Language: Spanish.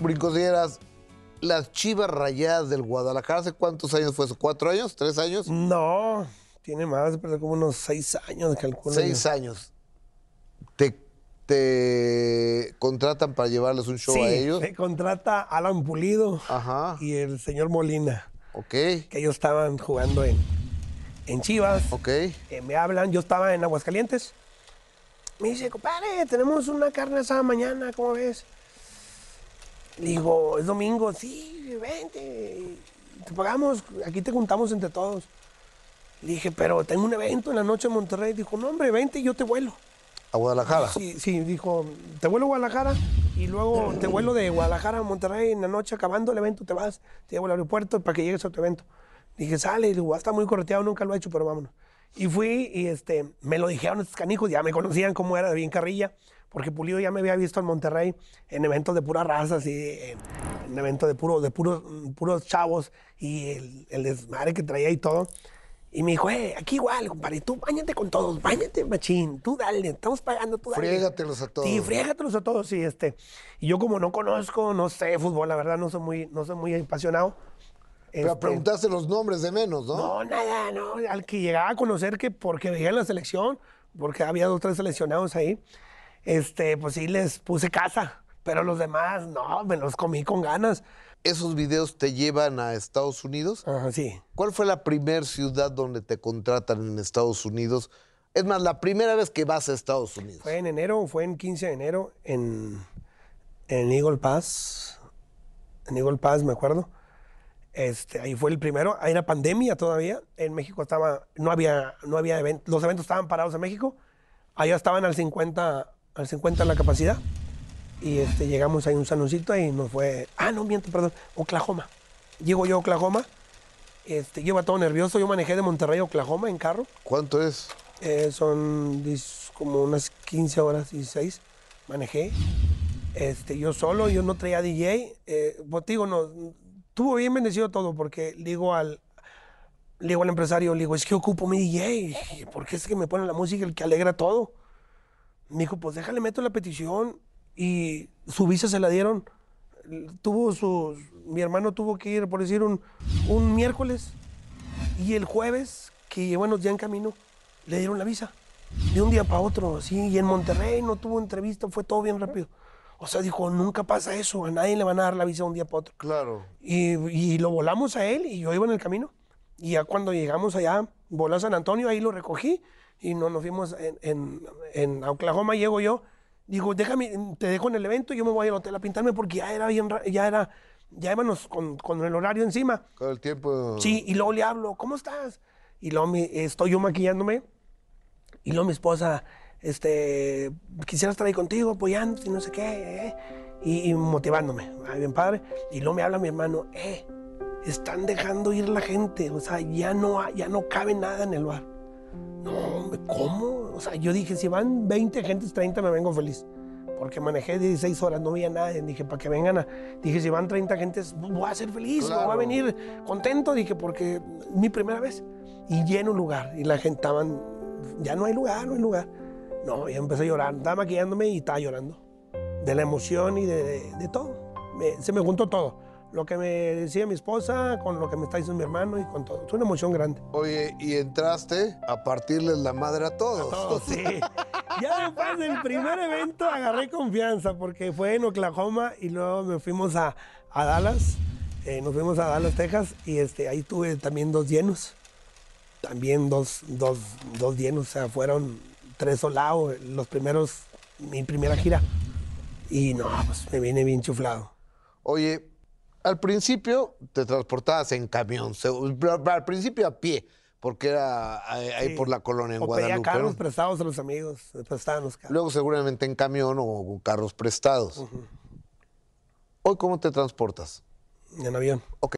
Brincosieras, las Chivas Rayadas del Guadalajara, ¿hace cuántos años fue eso? ¿Cuatro años? ¿Tres años? No, tiene más, pero como unos seis años, calculo. Seis años. ¿Te, te contratan para llevarles un show Sí, a ellos? se contrata Alan Pulido Ajá. y el señor Molina, Ok, que ellos estaban jugando en, en Chivas. ok. Eh, me hablan, yo estaba en Aguascalientes. Me dice, compadre, tenemos una carne asada mañana, ¿cómo ves? Le digo, es domingo, sí, vente, te pagamos, aquí te juntamos entre todos. Le dije, pero tengo un evento en la noche en Monterrey. Dijo, no, hombre, vente y yo te vuelo. A Guadalajara. Sí, sí, dijo, te vuelo a Guadalajara y luego te vuelo de Guadalajara a Monterrey en la noche, acabando el evento, te vas, te llevo al aeropuerto para que llegues a tu evento. Dije, sale, y digo, "Va a estar muy correteado, nunca lo he hecho, pero vámonos. Y fui y este, me lo dijeron estos canijos, ya me conocían cómo era de bien carrilla, porque Pulido ya me había visto en Monterrey en eventos de pura raza, así, en, en eventos de, puro, de puros, puros chavos y el, el desmadre que traía y todo. Y me dijo, eh, aquí igual, compadre, tú bañate con todos, bañate, machín, tú dale, estamos pagando, tú dale. Friégatelos a todos. Sí, friégatelos a todos, sí, este. Y yo como no conozco, no sé fútbol, la verdad, no soy muy, no soy muy apasionado. Pero este, preguntaste los nombres de menos, ¿no? no, nada, no. Al que llegaba a conocer que porque veía en la selección, porque había dos tres seleccionados ahí, este, pues sí les puse casa. Pero los demás, no, me los comí con ganas. ¿Esos videos te llevan a Estados Unidos? Ajá, sí. ¿Cuál fue la primer ciudad donde te contratan en Estados Unidos? Es más, la primera vez que vas a Estados Unidos. Fue en enero, fue en 15 de enero en, en Eagle Pass. En Eagle Pass, me acuerdo. Este, ahí fue el primero. Ahí era pandemia todavía. En México estaba, no había, no había eventos. Los eventos estaban parados en México. Allá estaban al 50, al 50 la capacidad. Y este, llegamos ahí un sanoncito y nos fue. Ah, no, miento, perdón. Oklahoma. Llego yo a Oklahoma. Este, yo iba todo nervioso. Yo manejé de Monterrey a Oklahoma en carro. ¿Cuánto es? Eh, son como unas 15 horas, 16. Manejé. Este, yo solo, yo no traía DJ. Eh, pues digo, no, tuvo bien bendecido todo porque digo al, le digo al empresario, le digo, es que ocupo mi DJ. Porque es que me pone la música el que alegra todo. Me dijo, pues déjale, meto la petición. Y su visa se la dieron. Tuvo sus, mi hermano tuvo que ir, por decir, un, un miércoles. Y el jueves, que íbamos ya en camino, le dieron la visa. De un día para otro, así. Y en Monterrey no tuvo entrevista, fue todo bien rápido. O sea, dijo, nunca pasa eso, a nadie le van a dar la visa de un día para otro. Claro. Y, y lo volamos a él y yo iba en el camino. Y ya cuando llegamos allá, voló a San Antonio, ahí lo recogí y no, nos fuimos en, en, en Oklahoma, llego yo. Digo, déjame, te dejo en el evento y yo me voy al hotel a pintarme porque ya era bien, ya era, ya íbamos con, con el horario encima. Con el tiempo. Sí, y luego le hablo, ¿cómo estás? Y luego mi- estoy yo maquillándome. Y luego mi esposa, este, quisiera estar ahí contigo, apoyándote y no sé qué. eh, Y, y motivándome. Ah, bien padre. Y luego me habla mi hermano, eh, están dejando ir la gente. O sea, ya no, ya no cabe nada en el bar. No, ¿cómo? O sea, yo dije, si van 20 gentes, 30, me vengo feliz. Porque manejé 16 horas, no veía nada. Dije, para que vengan a... Dije, si van 30 gentes, voy a ser feliz, me voy a Claro. venir contento. Dije, porque es mi primera vez. Y lleno un lugar. Y la gente estaban... Ya no hay lugar, no hay lugar. No, yo empecé a llorar. Estaba maquillándome y estaba llorando. De la emoción y de, de- de todo. Me- se me juntó todo. Lo que me decía mi esposa, con lo que me está diciendo mi hermano y con todo. Es una emoción grande. Oye, y entraste a partirles la madre a todos. todo, sí. Ya después del primer evento agarré confianza porque fue en Oklahoma y luego me fuimos a, a Dallas. eh, nos fuimos a Dallas, Texas y este, ahí tuve también dos llenos. También dos, dos, dos llenos, o sea, fueron tres solados, los primeros, mi primera gira. Y no, pues me vine bien chuflado. Oye, al principio te transportabas en camión, al principio a pie, porque era ahí Sí. por la colonia en o pedía Guadalupe. carros ¿no? prestados a los amigos, prestaban los carros. Luego seguramente en camión o carros prestados. Hoy, ¿cómo te transportas? En avión. Ok.